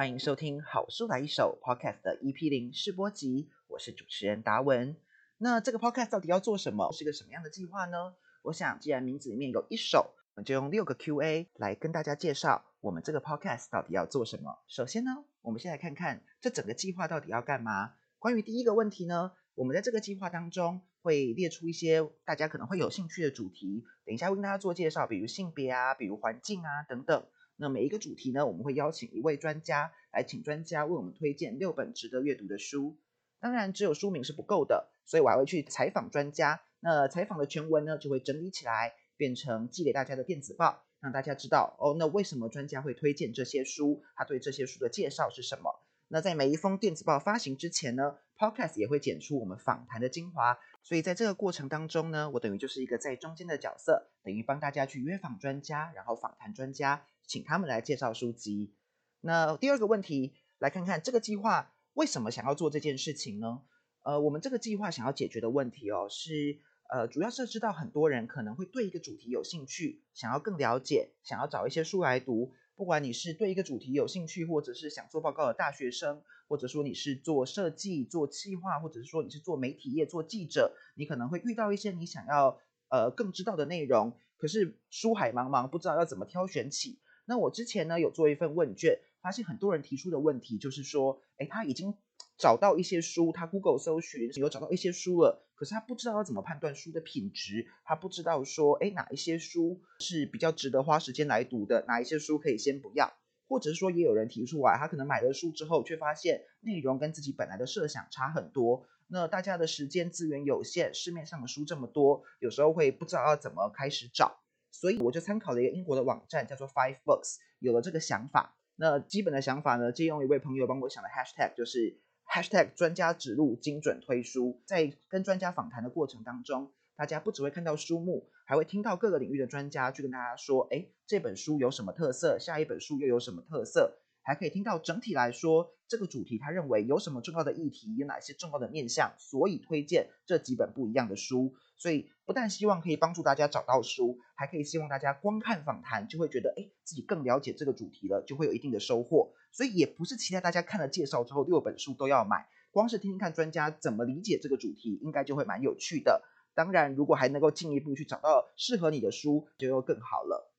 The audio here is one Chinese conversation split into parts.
欢迎收听《好书来一首》Podcast 的 EP 零试播集，我是主持人达文。那这个 Podcast 到底要做什么？是个什么样的计划呢？我想，既然名字里面有一首，我们就用六个 Q&A 来跟大家介绍我们这个 Podcast 到底要做什么。首先呢，我们先来看看这整个计划到底要干嘛。关于第一个问题呢，我们在这个计划当中会列出一些大家可能会有兴趣的主题，等一下会跟大家做介绍，比如性别啊，比如环境啊等等。那每一个主题呢，我们会邀请一位专家来，请专家为我们推荐六本值得阅读的书。当然，只有书名是不够的，所以我还会去采访专家。那采访的全文呢，就会整理起来，变成寄给大家的电子报，让大家知道哦。那为什么专家会推荐这些书？他对这些书的介绍是什么？那在每一封电子报发行之前呢，Podcast 也会剪出我们访谈的精华。所以在这个过程当中呢，我等于就是一个在中间的角色，等于帮大家去约访专家，然后访谈专家。请他们来介绍书籍。那第二个问题，来看看这个计划为什么想要做这件事情呢？呃，我们这个计划想要解决的问题哦，是呃，主要是知道很多人可能会对一个主题有兴趣，想要更了解，想要找一些书来读。不管你是对一个主题有兴趣，或者是想做报告的大学生，或者说你是做设计、做企划，或者是说你是做媒体业、做记者，你可能会遇到一些你想要呃更知道的内容，可是书海茫茫，不知道要怎么挑选起。那我之前呢有做一份问卷，发现很多人提出的问题就是说，哎，他已经找到一些书，他 Google 搜寻有找到一些书了，可是他不知道要怎么判断书的品质，他不知道说，哎，哪一些书是比较值得花时间来读的，哪一些书可以先不要，或者说也有人提出来，他可能买了书之后，却发现内容跟自己本来的设想差很多。那大家的时间资源有限，市面上的书这么多，有时候会不知道要怎么开始找。所以我就参考了一个英国的网站，叫做 Five Books，有了这个想法。那基本的想法呢，借用一位朋友帮我想的 Hashtag，就是 Hashtag 专家指路，精准推书。在跟专家访谈的过程当中，大家不只会看到书目，还会听到各个领域的专家去跟大家说，哎，这本书有什么特色，下一本书又有什么特色。还可以听到整体来说，这个主题他认为有什么重要的议题，有哪些重要的面向，所以推荐这几本不一样的书。所以不但希望可以帮助大家找到书，还可以希望大家光看访谈就会觉得，哎，自己更了解这个主题了，就会有一定的收获。所以也不是期待大家看了介绍之后六本书都要买，光是听听看专家怎么理解这个主题，应该就会蛮有趣的。当然，如果还能够进一步去找到适合你的书，就又更好了。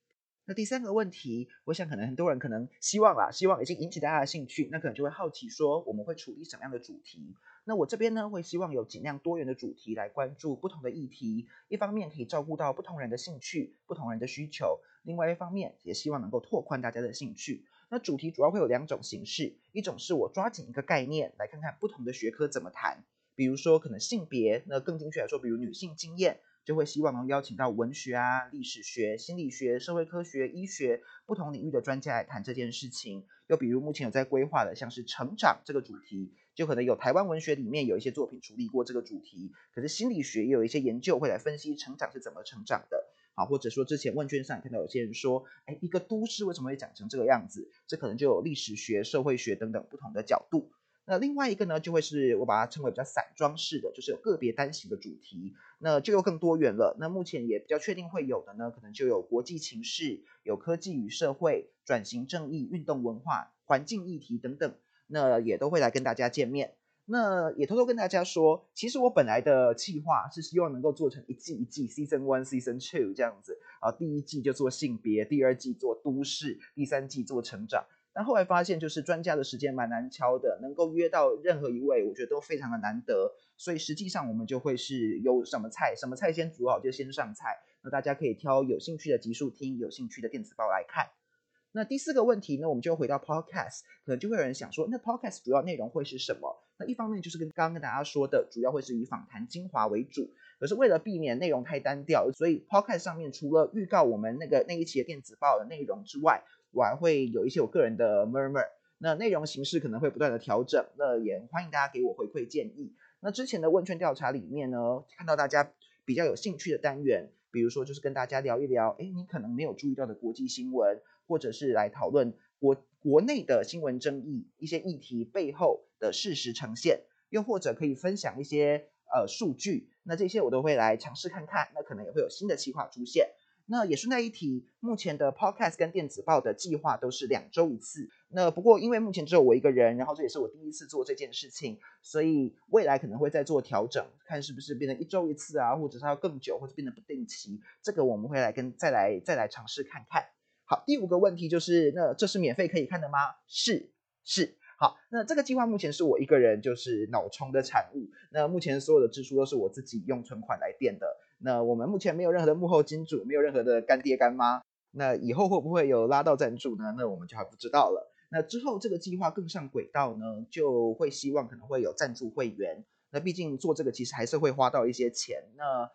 那第三个问题，我想可能很多人可能希望啦，希望已经引起大家的兴趣，那可能就会好奇说，我们会处理什么样的主题？那我这边呢，会希望有尽量多元的主题来关注不同的议题，一方面可以照顾到不同人的兴趣、不同人的需求，另外一方面也希望能够拓宽大家的兴趣。那主题主要会有两种形式，一种是我抓紧一个概念来看看不同的学科怎么谈，比如说可能性别，那更精确来说，比如女性经验。就会希望能邀请到文学啊、历史学、心理学、社会科学、医学不同领域的专家来谈这件事情。又比如目前有在规划的，像是成长这个主题，就可能有台湾文学里面有一些作品处理过这个主题。可是心理学也有一些研究会来分析成长是怎么成长的。好，或者说之前问卷上看到有些人说，哎，一个都市为什么会长成这个样子？这可能就有历史学、社会学等等不同的角度。那另外一个呢，就会是我把它称为比较散装式的，就是有个别单行的主题，那就又更多元了。那目前也比较确定会有的呢，可能就有国际情势、有科技与社会、转型正义、运动文化、环境议题等等，那也都会来跟大家见面。那也偷偷跟大家说，其实我本来的计划是希望能够做成一季一季，Season One、Season Two 这样子啊，第一季就做性别，第二季做都市，第三季做成长。但后来发现，就是专家的时间蛮难敲的，能够约到任何一位，我觉得都非常的难得。所以实际上我们就会是有什么菜，什么菜先煮好就先上菜。那大家可以挑有兴趣的集数听，有兴趣的电子报来看。那第四个问题呢，我们就回到 Podcast，可能就会有人想说，那 Podcast 主要内容会是什么？那一方面就是跟刚刚跟大家说的，主要会是以访谈精华为主。可是为了避免内容太单调，所以 Podcast 上面除了预告我们那个那一期的电子报的内容之外，我还会有一些我个人的 murmur，那内容形式可能会不断的调整，那也欢迎大家给我回馈建议。那之前的问卷调查里面呢，看到大家比较有兴趣的单元，比如说就是跟大家聊一聊，哎，你可能没有注意到的国际新闻，或者是来讨论国国内的新闻争议一些议题背后的事实呈现，又或者可以分享一些呃数据，那这些我都会来尝试看看，那可能也会有新的计划出现。那也顺带一提，目前的 Podcast 跟电子报的计划都是两周一次。那不过因为目前只有我一个人，然后这也是我第一次做这件事情，所以未来可能会再做调整，看是不是变成一周一次啊，或者是要更久，或者变得不定期。这个我们会来跟再来再来尝试看看。好，第五个问题就是，那这是免费可以看的吗？是是。好，那这个计划目前是我一个人就是脑充的产物。那目前所有的支出都是我自己用存款来垫的。那我们目前没有任何的幕后金主，没有任何的干爹干妈。那以后会不会有拉到赞助呢？那我们就还不知道了。那之后这个计划更上轨道呢，就会希望可能会有赞助会员。那毕竟做这个其实还是会花到一些钱。那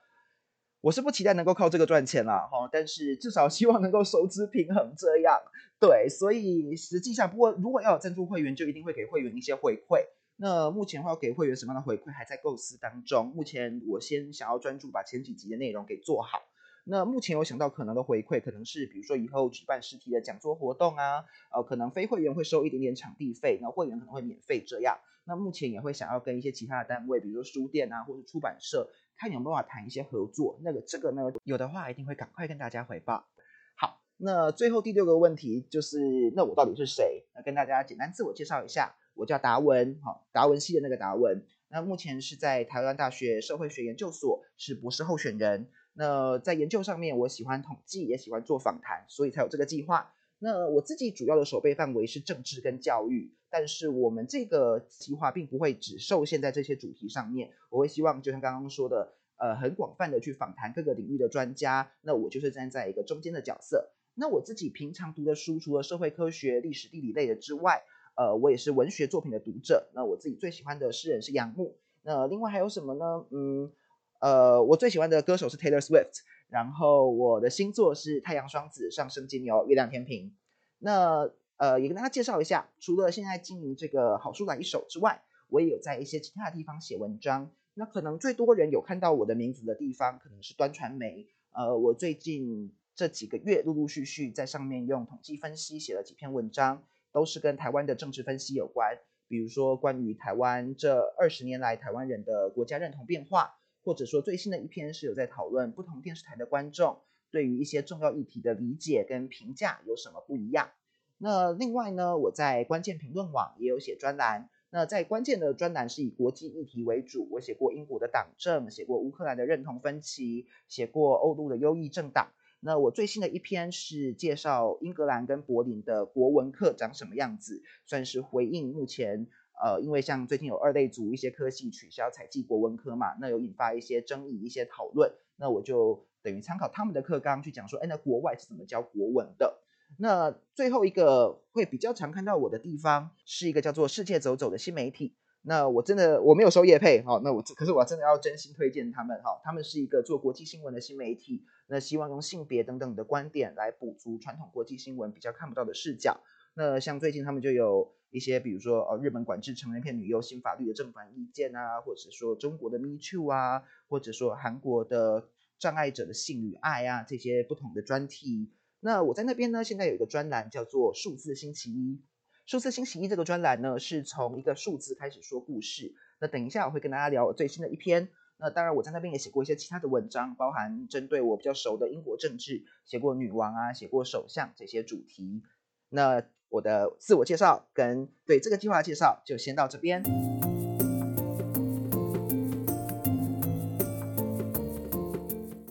我是不期待能够靠这个赚钱啦，哈，但是至少希望能够收支平衡这样。对，所以实际上，不过如果要有赞助会员，就一定会给会员一些回馈。那目前话，要给会员什么样的回馈，还在构思当中。目前我先想要专注把前几集的内容给做好。那目前有想到可能的回馈，可能是比如说以后举办实体的讲座活动啊，呃，可能非会员会收一点点场地费，那会员可能会免费这样。那目前也会想要跟一些其他的单位，比如说书店啊，或者出版社。看有没有办法谈一些合作，那个这个呢，有的话一定会赶快跟大家回报。好，那最后第六个问题就是，那我到底是谁？那跟大家简单自我介绍一下，我叫达文，好，达文西的那个达文。那目前是在台湾大学社会学研究所是博士候选人。那在研究上面，我喜欢统计，也喜欢做访谈，所以才有这个计划。那我自己主要的守备范围是政治跟教育。但是我们这个计划并不会只受限在这些主题上面，我会希望就像刚刚说的，呃，很广泛的去访谈各个领域的专家。那我就是站在一个中间的角色。那我自己平常读的书，除了社会科学、历史、地理类的之外，呃，我也是文学作品的读者。那我自己最喜欢的诗人是杨牧。那另外还有什么呢？嗯，呃，我最喜欢的歌手是 Taylor Swift。然后我的星座是太阳双子、上升金牛、月亮天平。那呃，也跟大家介绍一下，除了现在经营这个好书来一手之外，我也有在一些其他的地方写文章。那可能最多人有看到我的名字的地方，可能是端传媒。呃，我最近这几个月陆陆续续在上面用统计分析写了几篇文章，都是跟台湾的政治分析有关。比如说关于台湾这二十年来台湾人的国家认同变化，或者说最新的一篇是有在讨论不同电视台的观众对于一些重要议题的理解跟评价有什么不一样。那另外呢，我在关键评论网也有写专栏。那在关键的专栏是以国际议题为主，我写过英国的党政，写过乌克兰的认同分歧，写过欧陆的优异政党。那我最新的一篇是介绍英格兰跟柏林的国文课长什么样子，算是回应目前呃，因为像最近有二类组一些科系取消采集国文科嘛，那有引发一些争议、一些讨论。那我就等于参考他们的课纲去讲说，哎，那国外是怎么教国文的？那最后一个会比较常看到我的地方，是一个叫做“世界走走”的新媒体。那我真的我没有收业配哈，那我可是我真的要真心推荐他们哈，他们是一个做国际新闻的新媒体。那希望用性别等等的观点来补足传统国际新闻比较看不到的视角。那像最近他们就有一些，比如说呃日本管制成人片女优新法律的正反意见啊，或者说中国的 Me Too 啊，或者说韩国的障碍者的性与爱啊这些不同的专题。那我在那边呢，现在有一个专栏叫做“数字星期一”。数字星期一这个专栏呢，是从一个数字开始说故事。那等一下我会跟大家聊我最新的一篇。那当然我在那边也写过一些其他的文章，包含针对我比较熟的英国政治，写过女王啊，写过首相这些主题。那我的自我介绍跟对这个计划介绍就先到这边。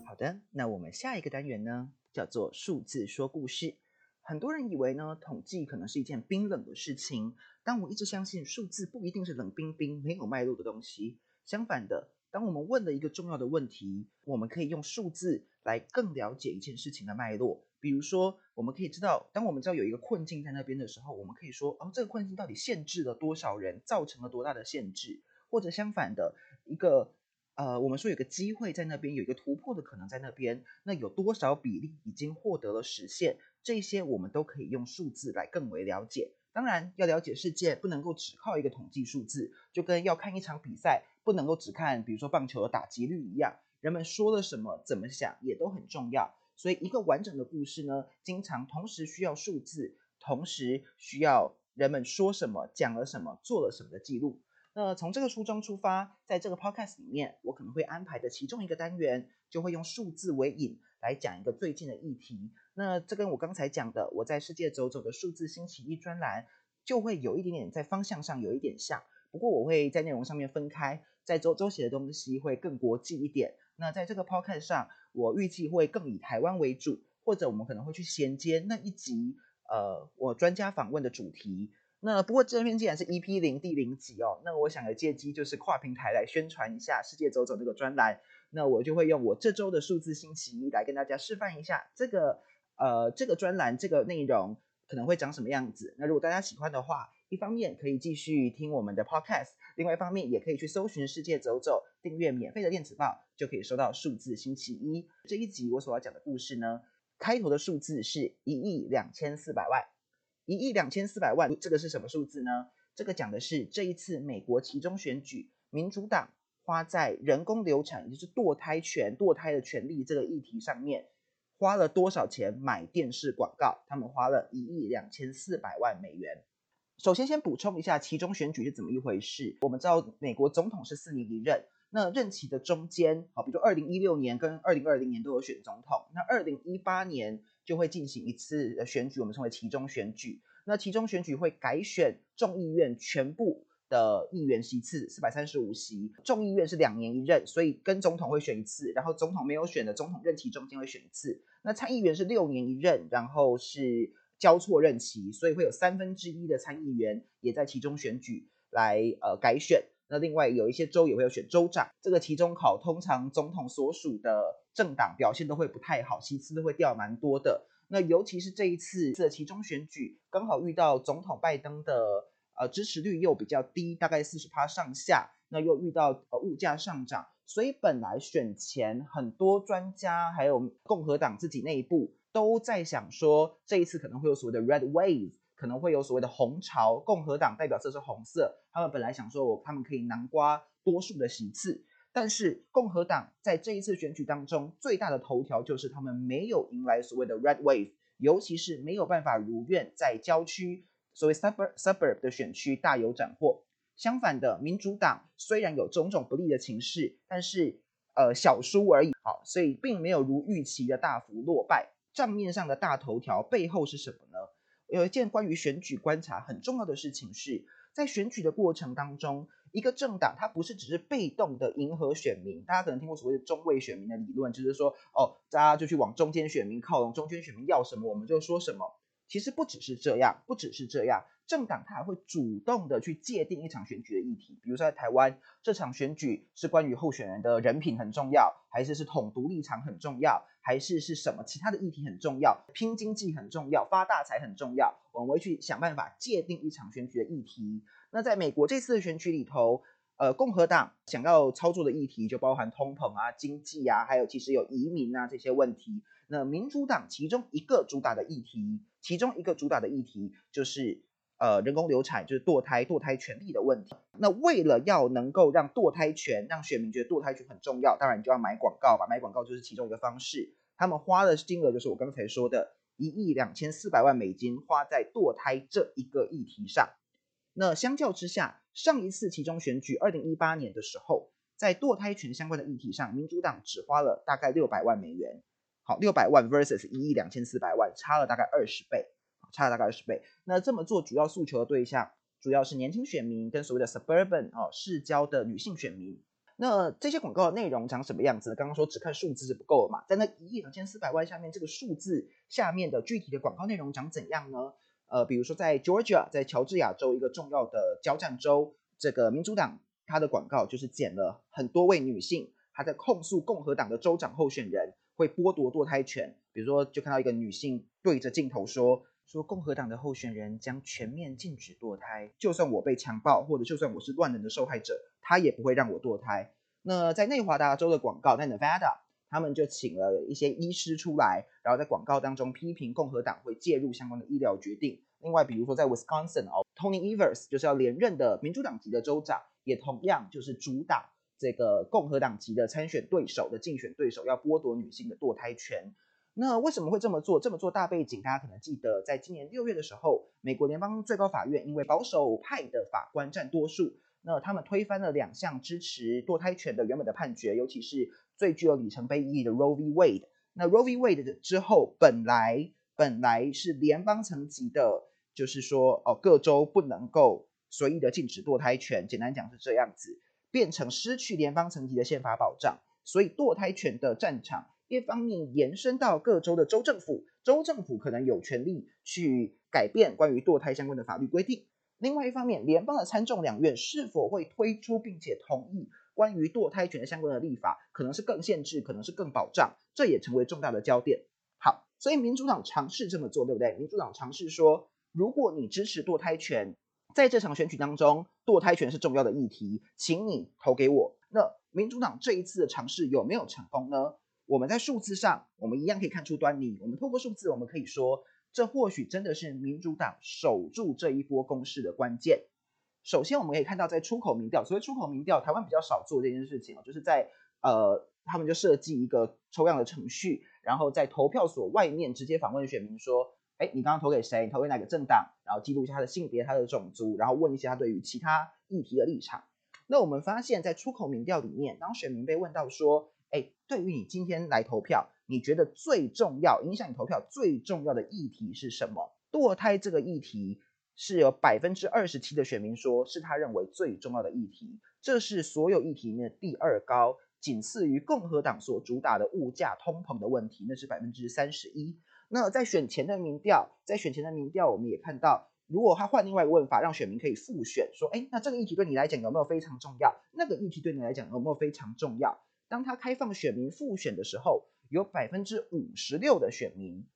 好的，那我们下一个单元呢？叫做数字说故事。很多人以为呢，统计可能是一件冰冷的事情。但我一直相信，数字不一定是冷冰冰、没有脉络的东西。相反的，当我们问了一个重要的问题，我们可以用数字来更了解一件事情的脉络。比如说，我们可以知道，当我们知道有一个困境在那边的时候，我们可以说，哦，这个困境到底限制了多少人，造成了多大的限制？或者相反的，一个。呃，我们说有个机会在那边，有一个突破的可能在那边，那有多少比例已经获得了实现？这些我们都可以用数字来更为了解。当然，要了解世界，不能够只靠一个统计数字，就跟要看一场比赛，不能够只看，比如说棒球的打击率一样。人们说了什么，怎么想，也都很重要。所以，一个完整的故事呢，经常同时需要数字，同时需要人们说什么、讲了什么、做了什么的记录。那从这个初衷出发，在这个 podcast 里面，我可能会安排的其中一个单元，就会用数字为引来讲一个最近的议题。那这跟我刚才讲的我在世界走走的数字星期一专栏就会有一点点在方向上有一点像，不过我会在内容上面分开，在周周写的东西会更国际一点。那在这个 podcast 上，我预计会更以台湾为主，或者我们可能会去衔接那一集呃我专家访问的主题。那不过这篇既然是 EP 零第零集哦，那我想借机就是跨平台来宣传一下世界走走这个专栏。那我就会用我这周的数字星期一来跟大家示范一下这个呃这个专栏这个内容可能会长什么样子。那如果大家喜欢的话，一方面可以继续听我们的 podcast，另外一方面也可以去搜寻世界走走，订阅免费的电子报，就可以收到数字星期一这一集我所要讲的故事呢。开头的数字是一亿两千四百万。一亿两千四百万，这个是什么数字呢？这个讲的是这一次美国其中选举，民主党花在人工流产，也就是堕胎权、堕胎的权利这个议题上面，花了多少钱买电视广告？他们花了一亿两千四百万美元。首先，先补充一下其中选举是怎么一回事。我们知道美国总统是四年一任，那任期的中间，好，比如说二零一六年跟二零二零年都有选总统，那二零一八年。就会进行一次选举，我们称为其中选举。那其中选举会改选众议院全部的议员席次，四百三十五席。众议院是两年一任，所以跟总统会选一次，然后总统没有选的总统任期中间会选一次。那参议员是六年一任，然后是交错任期，所以会有三分之一的参议员也在其中选举来呃改选。那另外有一些州也会有选州长，这个期中考通常总统所属的政党表现都会不太好，其次都会掉蛮多的。那尤其是这一次的其中选举，刚好遇到总统拜登的呃支持率又比较低，大概四十趴上下，那又遇到呃物价上涨，所以本来选前很多专家还有共和党自己内部都在想说，这一次可能会有所谓的 red wave。可能会有所谓的红潮，共和党代表色是红色，他们本来想说，我他们可以南瓜多数的席次，但是共和党在这一次选举当中最大的头条就是他们没有迎来所谓的 red wave，尤其是没有办法如愿在郊区所谓 suburb suburb 的选区大有斩获。相反的，民主党虽然有种种不利的情势，但是呃小输而已，好，所以并没有如预期的大幅落败。账面上的大头条背后是什么？有一件关于选举观察很重要的事情是，在选举的过程当中，一个政党它不是只是被动的迎合选民。大家可能听过所谓的中位选民的理论，就是说，哦，大家就去往中间选民靠拢，中间选民要什么我们就说什么。其实不只是这样，不只是这样，政党它还会主动的去界定一场选举的议题。比如说在台湾，这场选举是关于候选人的人品很重要，还是是统独立场很重要，还是是什么其他的议题很重要，拼经济很重要，发大财很重要，我们会去想办法界定一场选举的议题。那在美国这次的选举里头，呃，共和党想要操作的议题就包含通膨啊、经济啊，还有其实有移民啊这些问题。那民主党其中一个主打的议题，其中一个主打的议题就是呃人工流产，就是堕胎、堕胎权利的问题。那为了要能够让堕胎权让选民觉得堕胎权很重要，当然你就要买广告吧，买广告就是其中一个方式。他们花的金额就是我刚才说的一亿两千四百万美金花在堕胎这一个议题上。那相较之下，上一次其中选举二零一八年的时候，在堕胎权相关的议题上，民主党只花了大概六百万美元。好，六百万 versus 一亿两千四百万，差了大概二十倍，差大概二十倍。那这么做主要诉求的对象，主要是年轻选民跟所谓的 suburban 哦市郊的女性选民。那这些广告的内容长什么样子？刚刚说只看数字是不够的嘛，在那一亿两千四百万下面，这个数字下面的具体的广告内容长怎样呢？呃，比如说在 Georgia，在乔治亚州一个重要的交战州，这个民主党它的广告就是剪了很多位女性，她在控诉共和党的州长候选人。会剥夺堕胎权，比如说，就看到一个女性对着镜头说：“说共和党的候选人将全面禁止堕胎，就算我被强暴，或者就算我是乱伦的受害者，他也不会让我堕胎。”那在内华达州的广告，在 Nevada，他们就请了一些医师出来，然后在广告当中批评共和党会介入相关的医疗决定。另外，比如说在 Wisconsin 哦，Tony Evers 就是要连任的民主党籍的州长，也同样就是主打。这个共和党籍的参选对手的竞选对手要剥夺女性的堕胎权，那为什么会这么做？这么做大背景，大家可能记得，在今年六月的时候，美国联邦最高法院因为保守派的法官占多数，那他们推翻了两项支持堕胎权的原本的判决，尤其是最具有里程碑意义的 Roe v. Wade，那 Roe v. Wade 之后，本来本来是联邦层级的，就是说哦，各州不能够随意的禁止堕胎权，简单讲是这样子，变成失去联邦层级的宪法保障，所以堕胎权的战场一方面延伸到各州的州政府，州政府可能有权利去改变关于堕胎相关的法律规定。另外一方面，联邦的参众两院是否会推出并且同意关于堕胎权的相关的立法，可能是更限制，可能是更保障，这也成为重大的焦点。好，所以民主党尝试这么做，对不对？民主党尝试说，如果你支持堕胎权，在这场选举当中，堕胎权是重要的议题，请你投给我。那民主党这一次的尝试有没有成功呢？我们在数字上，我们一样可以看出端倪。我们透过数字，我们可以说。这或许真的是民主党守住这一波攻势的关键。首先，我们可以看到，在出口民调，所谓出口民调，台湾比较少做这件事情哦，就是在呃，他们就设计一个抽样的程序，然后在投票所外面直接访问选民说：“哎，你刚刚投给谁？投给哪个政党？”然后记录一下他的性别、他的种族，然后问一些他对于其他议题的立场。那我们发现，在出口民调里面，当选民被问到说：“哎，对于你今天来投票。”你觉得最重要、影响你投票最重要的议题是什么？堕胎这个议题是有百分之二十七的选民说是他认为最重要的议题，这是所有议题里面的第二高，仅次于共和党所主打的物价通膨的问题，那是百分之三十一。那在选前的民调，在选前的民调，我们也看到，如果他换另外一个问法，让选民可以复选，说，哎，那这个议题对你来讲有没有非常重要？那个议题对你来讲有没有非常重要？当他开放选民复选的时候。有百分之五十六的选民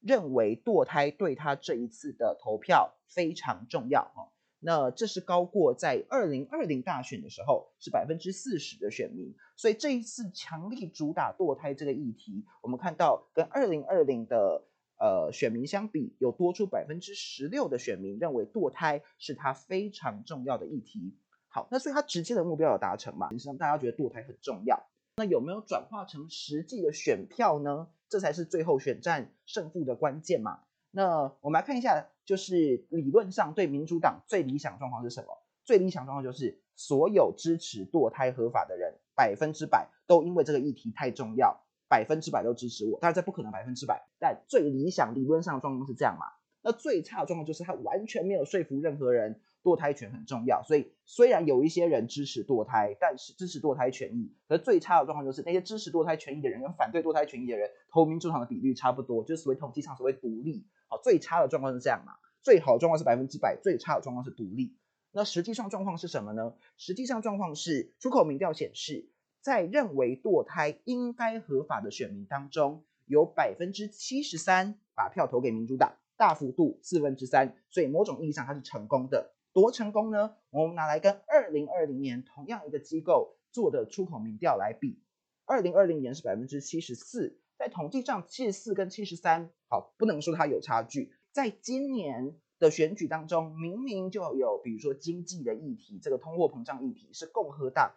认为堕胎对他这一次的投票非常重要哈，那这是高过在二零二零大选的时候是百分之四十的选民，所以这一次强力主打堕胎这个议题，我们看到跟二零二零的呃选民相比，有多出百分之十六的选民认为堕胎是他非常重要的议题。好，那所以他直接的目标有达成嘛？实际上大家觉得堕胎很重要。那有没有转化成实际的选票呢？这才是最后选战胜负的关键嘛。那我们来看一下，就是理论上对民主党最理想状况是什么？最理想状况就是所有支持堕胎合法的人，百分之百都因为这个议题太重要，百分之百都支持我。当然这不可能百分之百，但最理想理论上的状况是这样嘛。那最差的状况就是他完全没有说服任何人。堕胎权很重要，所以虽然有一些人支持堕胎，但是支持堕胎权益，而最差的状况就是那些支持堕胎权益的人跟反对堕胎权益的人投民主党的比率差不多，就是所谓统计上所谓独立。好，最差的状况是这样嘛？最好的状况是百分之百，最差的状况是独立。那实际上状况是什么呢？实际上状况是出口民调显示，在认为堕胎应该合法的选民当中，有百分之七十三把票投给民主党，大幅度四分之三，所以某种意义上它是成功的。多成功呢？我们拿来跟二零二零年同样一个机构做的出口民调来比，二零二零年是百分之七十四，在统计上七十四跟七十三，好，不能说它有差距。在今年的选举当中，明明就有，比如说经济的议题，这个通货膨胀议题是共和党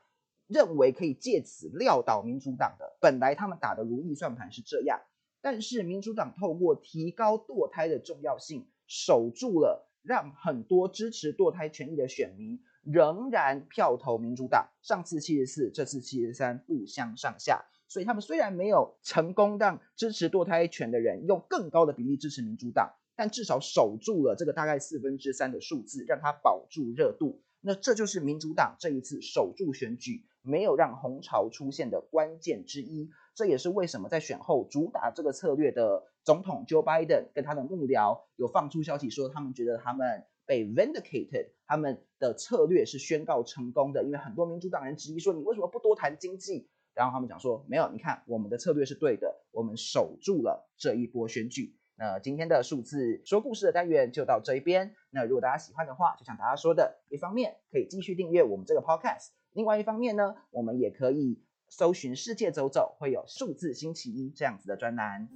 认为可以借此撂倒民主党的，本来他们打的如意算盘是这样，但是民主党透过提高堕胎的重要性，守住了。让很多支持堕胎权益的选民仍然票投民主党。上次七十四，这次七十三，不相上下。所以他们虽然没有成功让支持堕胎权的人用更高的比例支持民主党，但至少守住了这个大概四分之三的数字，让它保住热度。那这就是民主党这一次守住选举，没有让红潮出现的关键之一。这也是为什么在选后主打这个策略的总统 Joe Biden 跟他的幕僚有放出消息说，他们觉得他们被 vindicated，他们的策略是宣告成功的。因为很多民主党人质疑说，你为什么不多谈经济？然后他们讲说，没有，你看我们的策略是对的，我们守住了这一波选举。那今天的数字说故事的单元就到这一边。那如果大家喜欢的话，就像大家说的，一方面可以继续订阅我们这个 podcast，另外一方面呢，我们也可以。搜寻世界走走，会有数字星期一这样子的专栏。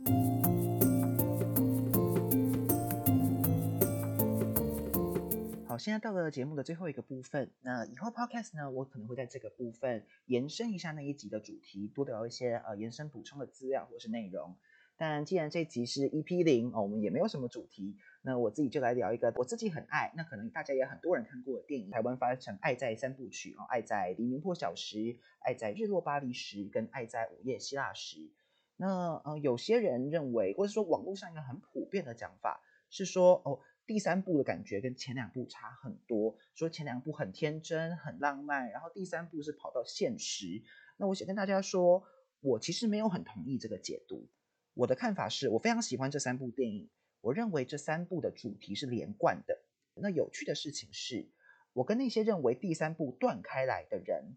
好，现在到了节目的最后一个部分。那以后 podcast 呢，我可能会在这个部分延伸一下那一集的主题，多聊一些呃延伸补充的资料或是内容。但既然这集是 EP 零哦，我们也没有什么主题，那我自己就来聊一个我自己很爱，那可能大家也很多人看过的电影，台湾翻成《爱在三部曲》哦，《爱在黎明破晓时》、《爱在日落巴黎时》跟《爱在午夜希腊时》。那呃，有些人认为，或者说网络上一个很普遍的讲法是说，哦，第三部的感觉跟前两部差很多，说前两部很天真、很浪漫，然后第三部是跑到现实。那我想跟大家说，我其实没有很同意这个解读。我的看法是我非常喜欢这三部电影，我认为这三部的主题是连贯的。那有趣的事情是，我跟那些认为第三部断开来的人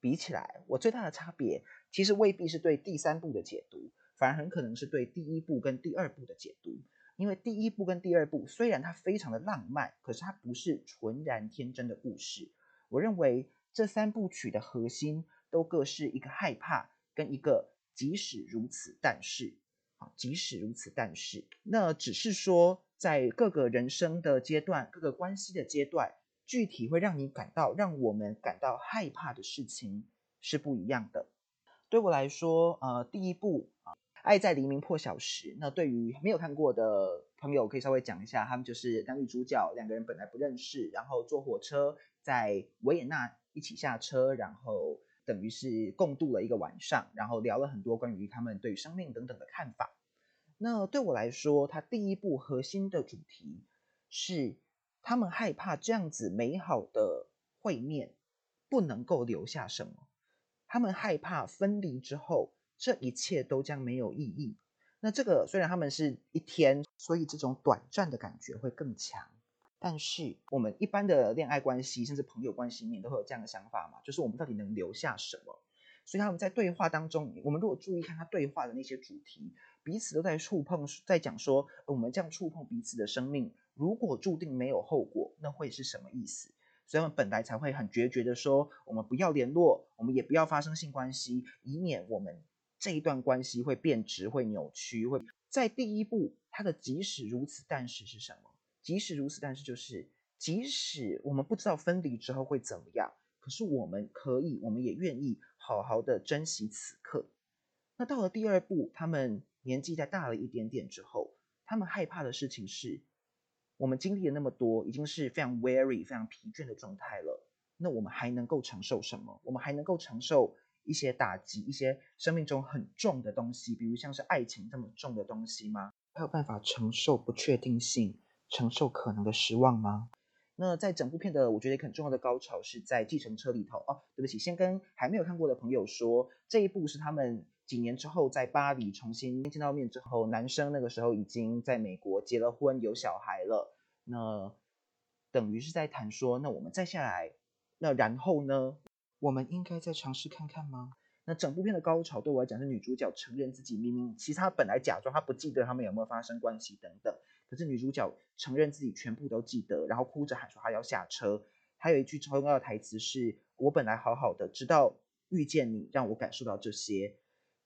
比起来，我最大的差别。其实未必是对第三部的解读，反而很可能是对第一部跟第二部的解读。因为第一部跟第二部虽然它非常的浪漫，可是它不是纯然天真的故事。我认为这三部曲的核心都各是一个害怕跟一个即使如此但是，即使如此但是，那只是说在各个人生的阶段、各个关系的阶段，具体会让你感到让我们感到害怕的事情是不一样的。对我来说，呃，第一部啊，《爱在黎明破晓时》。那对于没有看过的朋友，可以稍微讲一下，他们就是男女主角两个人本来不认识，然后坐火车在维也纳一起下车，然后等于是共度了一个晚上，然后聊了很多关于他们对生命等等的看法。那对我来说，他第一部核心的主题是他们害怕这样子美好的会面不能够留下什么。他们害怕分离之后，这一切都将没有意义。那这个虽然他们是一天，所以这种短暂的感觉会更强。但是我们一般的恋爱关系，甚至朋友关系里面，都会有这样的想法嘛？就是我们到底能留下什么？所以他们在对话当中，我们如果注意看他对话的那些主题，彼此都在触碰，在讲说，我们这样触碰彼此的生命，如果注定没有后果，那会是什么意思？所以，我们本来才会很决绝的说，我们不要联络，我们也不要发生性关系，以免我们这一段关系会变质、会扭曲。会在第一步，它的即使如此，但是是什么？即使如此，但是就是即使我们不知道分离之后会怎么样，可是我们可以，我们也愿意好好的珍惜此刻。那到了第二步，他们年纪再大了一点点之后，他们害怕的事情是。我们经历了那么多，已经是非常 weary、非常疲倦的状态了。那我们还能够承受什么？我们还能够承受一些打击，一些生命中很重的东西，比如像是爱情这么重的东西吗？还有办法承受不确定性，承受可能的失望吗？那在整部片的，我觉得很重要的高潮是在计程车里头。哦，对不起，先跟还没有看过的朋友说，这一部是他们。几年之后，在巴黎重新见到面之后，男生那个时候已经在美国结了婚，有小孩了。那等于是在谈说，那我们再下来，那然后呢？我们应该再尝试看看吗？那整部片的高潮对我来讲是女主角承认自己明明其实她本来假装她不记得他们有没有发生关系等等，可是女主角承认自己全部都记得，然后哭着喊说她要下车。还有一句超重要的台词是：“我本来好好的，直到遇见你，让我感受到这些。”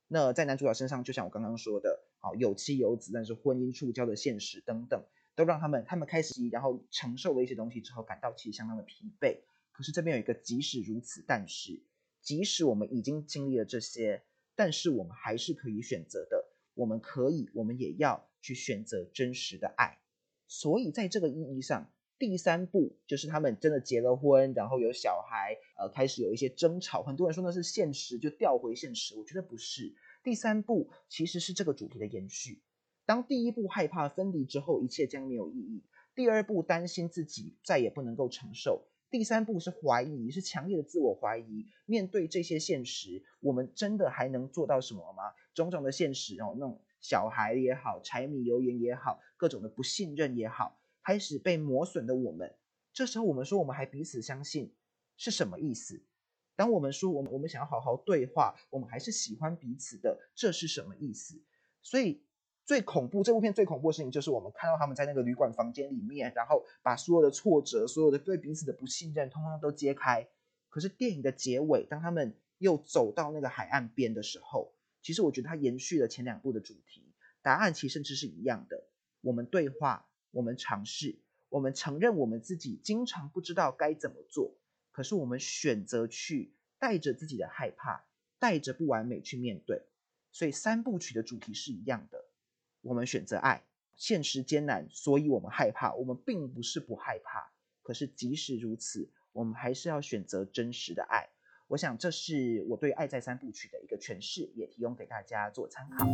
那在男主角身上，就像我刚刚说的，好有妻有子，但是婚姻触礁的现实等等，都让他们他们开始然后承受了一些东西之后，感到其实相当的疲惫。可是这边有一个即使如此，但是即使我们已经经历了这些，但是我们还是可以选择的。我们可以，我们也要去选择真实的爱。所以在这个意义上。第三步就是他们真的结了婚，然后有小孩，呃，开始有一些争吵。很多人说那是现实，就调回现实。我觉得不是。第三步其实是这个主题的延续。当第一步害怕分离之后，一切将没有意义；第二步担心自己再也不能够承受；第三步是怀疑，是强烈的自我怀疑。面对这些现实，我们真的还能做到什么吗？种种的现实，然后那种小孩也好，柴米油盐也好，各种的不信任也好。开始被磨损的我们，这时候我们说我们还彼此相信是什么意思？当我们说我们我们想要好好对话，我们还是喜欢彼此的，这是什么意思？所以最恐怖这部片最恐怖的事情就是我们看到他们在那个旅馆房间里面，然后把所有的挫折、所有的对彼此的不信任，通通都揭开。可是电影的结尾，当他们又走到那个海岸边的时候，其实我觉得它延续了前两部的主题，答案其实甚至是一样的。我们对话。我们尝试，我们承认我们自己经常不知道该怎么做，可是我们选择去带着自己的害怕，带着不完美去面对。所以三部曲的主题是一样的。我们选择爱，现实艰难，所以我们害怕。我们并不是不害怕，可是即使如此，我们还是要选择真实的爱。我想这是我对《爱在三部曲》的一个诠释，也提供给大家做参考。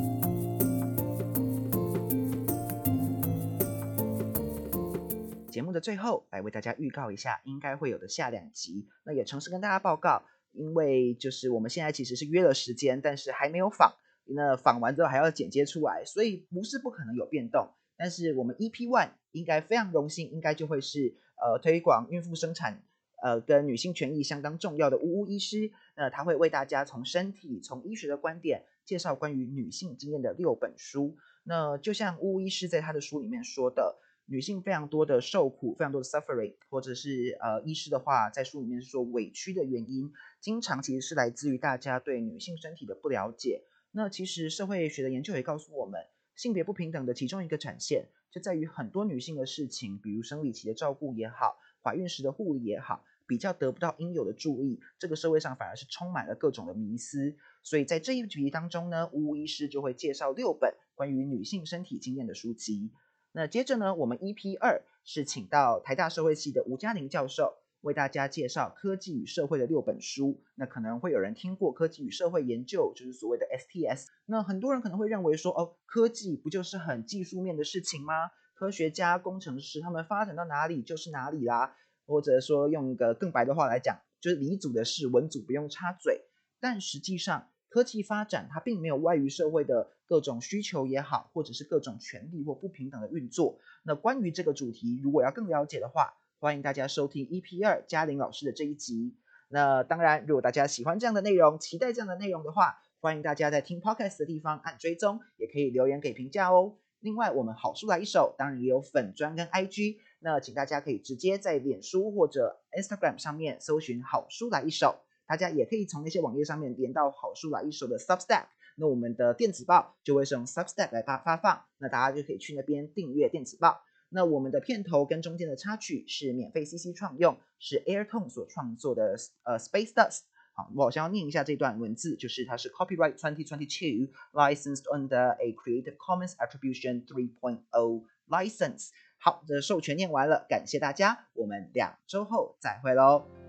节目的最后，来为大家预告一下应该会有的下两集。那也诚实跟大家报告，因为就是我们现在其实是约了时间，但是还没有访。那访完之后还要剪接出来，所以不是不可能有变动。但是我们 EP One 应该非常荣幸，应该就会是呃推广孕妇生产呃跟女性权益相当重要的呜呜医师。那他会为大家从身体、从医学的观点介绍关于女性经验的六本书。那就像呜呜医师在他的书里面说的。女性非常多的受苦，非常多的 suffering，或者是呃，医师的话在书里面是说委屈的原因，经常其实是来自于大家对女性身体的不了解。那其实社会学的研究也告诉我们，性别不平等的其中一个展现，就在于很多女性的事情，比如生理期的照顾也好，怀孕时的护理也好，比较得不到应有的注意。这个社会上反而是充满了各种的迷思。所以在这一集当中呢，呜呜医师就会介绍六本关于女性身体经验的书籍。那接着呢，我们 EP 二是请到台大社会系的吴嘉玲教授为大家介绍科技与社会的六本书。那可能会有人听过科技与社会研究，就是所谓的 STS。那很多人可能会认为说，哦，科技不就是很技术面的事情吗？科学家、工程师他们发展到哪里就是哪里啦。或者说用一个更白的话来讲，就是你组的事，文组不用插嘴。但实际上，科技发展它并没有外于社会的各种需求也好，或者是各种权利或不平等的运作。那关于这个主题，如果要更了解的话，欢迎大家收听 EP 二嘉玲老师的这一集。那当然，如果大家喜欢这样的内容，期待这样的内容的话，欢迎大家在听 Podcast 的地方按追踪，也可以留言给评价哦。另外，我们好书来一首，当然也有粉砖跟 IG，那请大家可以直接在脸书或者 Instagram 上面搜寻好书来一首。大家也可以从那些网页上面连到好书来一手的 Substack，那我们的电子报就会是用 Substack 来发发放，那大家就可以去那边订阅电子报。那我们的片头跟中间的插曲是免费 CC 创用，是 Airtone 所创作的呃 Space Dust。好，我想要念一下这段文字，就是它是 Copyright 2022 Licensed under a Creative Commons Attribution 3.0 License。好，的授权念完了，感谢大家，我们两周后再会喽。